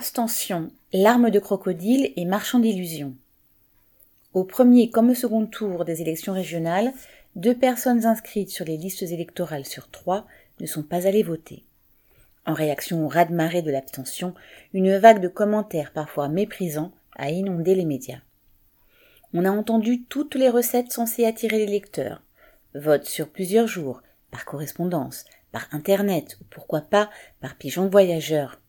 Abstention, larmes de crocodile et marchand d'illusions. Au premier comme au second tour des élections régionales, deux personnes inscrites sur les listes électorales sur trois ne sont pas allées voter. En réaction au raz-de-marée de l'abstention, une vague de commentaires parfois méprisants a inondé les médias. On a entendu toutes les recettes censées attirer les lecteurs. Vote sur plusieurs jours, par correspondance, par Internet ou pourquoi pas par pigeon voyageur.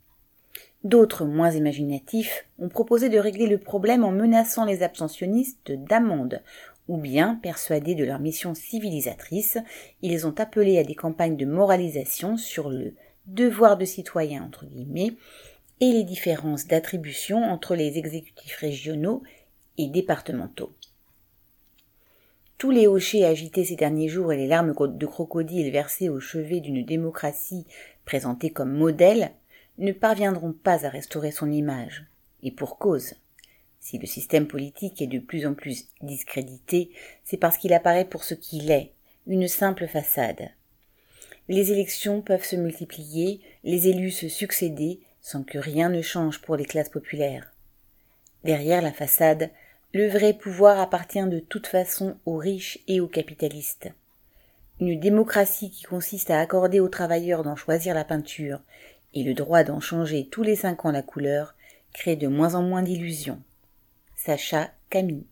D'autres, moins imaginatifs, ont proposé de régler le problème en menaçant les abstentionnistes d'amendes, ou bien, persuadés de leur mission civilisatrice, ils ont appelé à des campagnes de moralisation sur le devoir de citoyen entre guillemets et les différences d'attribution entre les exécutifs régionaux et départementaux. Tous les hochets agités ces derniers jours et les larmes de crocodile versées au chevet d'une démocratie présentée comme modèle ne parviendront pas à restaurer son image. Et pour cause. Si le système politique est de plus en plus discrédité, c'est parce qu'il apparaît pour ce qu'il est, une simple façade. Les élections peuvent se multiplier, les élus se succéder, sans que rien ne change pour les classes populaires. Derrière la façade, le vrai pouvoir appartient de toute façon aux riches et aux capitalistes. Une démocratie qui consiste à accorder aux travailleurs d'en choisir la peinture et le droit d'en changer tous les cinq ans la couleur crée de moins en moins d'illusions. Sacha Camille